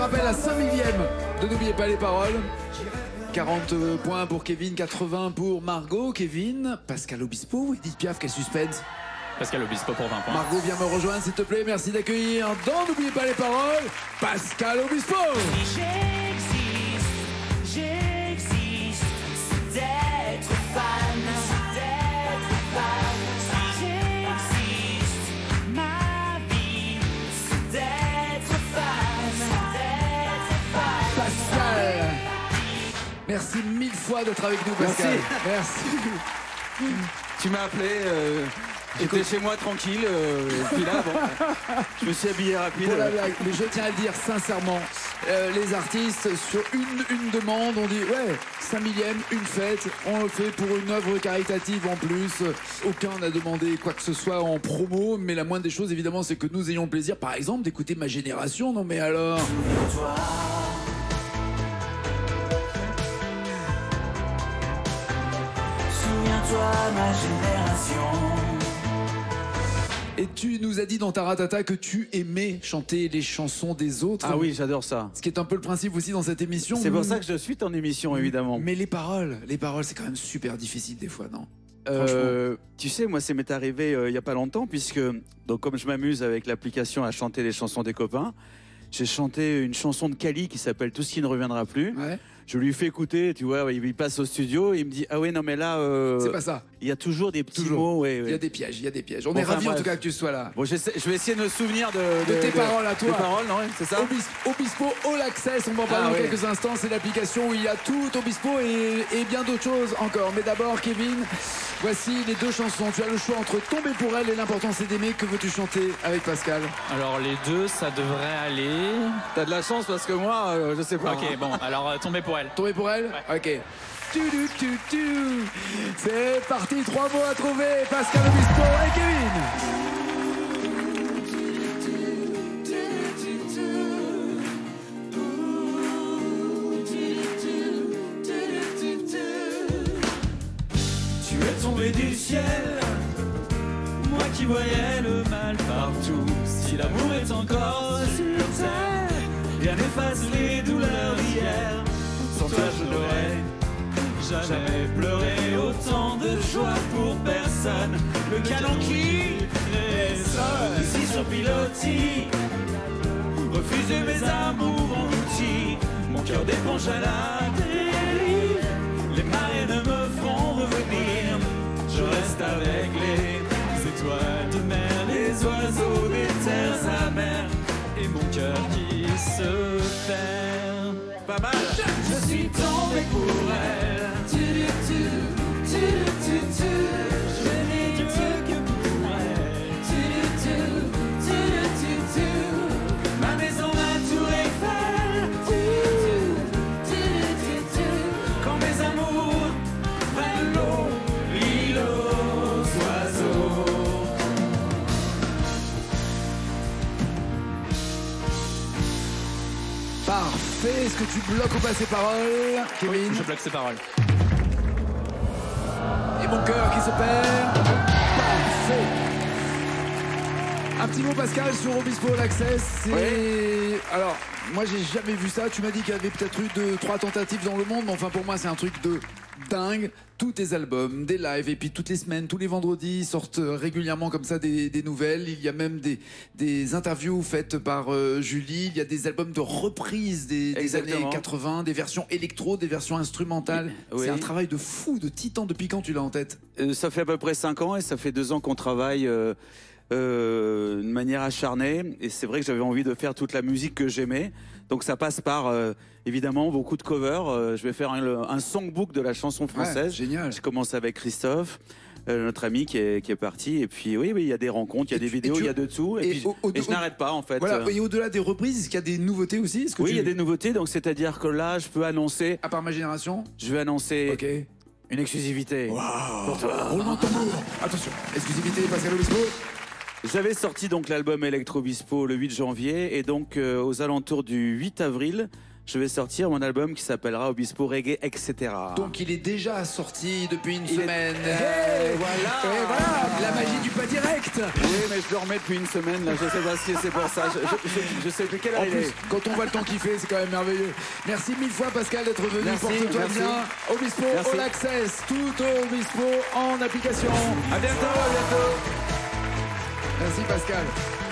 rappelle la 5 millième de N'oubliez pas les paroles. 40 points pour Kevin, 80 pour Margot. Kevin, Pascal Obispo ou Edith Piaf, quel suspense Pascal Obispo pour 20 points. Margot, viens me rejoindre s'il te plaît. Merci d'accueillir dans N'oubliez pas les paroles, Pascal Obispo. J'existe, Merci mille fois d'être avec nous, Pascal. Merci. Tu m'as appelé, euh, j'étais chez moi tranquille, euh, et puis là, bon, je me suis habillé rapide. Pour la blague, mais je tiens à le dire sincèrement, euh, les artistes, sur une, une demande, on dit ouais, 5 millième, une fête, on le fait pour une œuvre caritative en plus. Aucun n'a demandé quoi que ce soit en promo, mais la moindre des choses, évidemment, c'est que nous ayons le plaisir, par exemple, d'écouter ma génération. Non, mais alors? Ma génération. Et tu nous as dit dans ta ratata que tu aimais chanter les chansons des autres. Ah oui, j'adore ça. Ce qui est un peu le principe aussi dans cette émission. C'est pour ça que je suis ton émission, évidemment. Mais les paroles, les paroles, c'est quand même super difficile des fois, non? Euh, tu sais, moi, ça m'est arrivé euh, il y a pas longtemps, puisque donc comme je m'amuse avec l'application à chanter les chansons des copains, j'ai chanté une chanson de Kali qui s'appelle Tout ce qui ne reviendra plus. Ouais. Je lui fais écouter, tu vois, il passe au studio, il me dit ah ouais non mais là, euh, C'est pas ça. il y a toujours des petits Toujours. mots, ouais, Il y a des pièges, il y a des pièges. On Bon, est enfin, ravis en tout cas que tu sois là. Bon, je vais essayer de me souvenir de, De tes paroles à toi. Des paroles, non C'est ça Obis- Obispo All Access, on va en parler Ah dans ouais. quelques instants. C'est l'application où il y a tout Obispo et, et bien d'autres choses encore. Mais d'abord, Kevin, voici les deux chansons. Tu as le choix entre Tomber pour elle et L'important c'est d'aimer. Que veux-tu chanter avec Pascal? Alors les deux, ça devrait aller. T'as de la chance parce que moi, euh, je sais pas. Ok, bon, alors euh, tomber pour elle. Tomber pour elle Ok. Tu, tu, tu, tu. C'est parti, trois mots à trouver. Pascal Obispo et Kevin. Tu es tombé du ciel, moi qui voyais le mal partout. Si l'amour est encore sur terre, rien n'efface les douleurs d'hier. N'aurais jamais pleuré autant de joie pour personne. Le canon qui résonne ici sur pilotis. Refuser mes amours en outil, mon cœur d'éponge à la. Les marées ne me feront revenir. Je reste avec les étoiles de mer, les oiseaux des terres amères et mon cœur qui se perd. Mal. Je suis tombé pour elle. Parfait. Est-ce que tu bloques ou pas ces paroles, Kevin Je bloque ses paroles. Et mon cœur qui se perd. Parfait. Un petit mot Pascal sur Obispo Access. C'est alors moi j'ai jamais vu ça. Tu m'as dit qu'il y avait peut-être eu deux trois tentatives dans le monde, mais enfin pour moi c'est un truc de dingue. Tous tes albums, des lives et puis toutes les semaines, tous les vendredis sortent régulièrement comme ça des, des nouvelles. Il y a même des, des interviews faites par euh, Julie. Il y a des albums de reprises des, des années Exactement. 80, des versions électro, des versions instrumentales. Oui. C'est un travail de fou, de titan depuis quand tu l'as en tête? Euh, ça fait à peu près 5 ans et ça fait 2 ans qu'on travaille euh, euh, de manière acharnée. Et c'est vrai que j'avais envie de faire toute la musique que j'aimais. Donc ça passe par euh, évidemment beaucoup de covers. Euh, je vais faire un, un songbook de la chanson française. Ouais, génial. J'ai commencé avec Christophe. euh, notre ami qui est, qui est parti et puis oui oui il y a des rencontres il y a Et des tu- vidéos il y a de tout et, et puis au- au- et je n'arrête pas en fait Voilà, et au-delà des reprises, est-ce qu'il y a des nouveautés aussi que oui tu- il y a des nouveautés donc c'est à dire que là je peux annoncer À part ma génération je vais annoncer une exclusivité pour toi Roulement de tambour. Attention. Exclusivité, Pascal Obispo. J'avais sorti donc l'album Electro Bispo le 8 janvier et donc euh, aux alentours du 8 avril, je vais sortir mon album qui s'appellera Obispo Reggae, etc. Donc il est déjà sorti depuis une Il est- semaine. Hey, voilà. Et voilà, la magie du pas direct. Oui, mais je le remets depuis une semaine, là, je sais pas si c'est pour ça. Je, je, je, je sais plus quelle heure En plus, quand on voit le temps qu'il fait, c'est quand même merveilleux. Merci mille fois Pascal d'être venu. Merci, Porte-toi merci. bien. Obispo. All Access, tout au Obispo en application. À bientôt, à bientôt. Merci Pascal.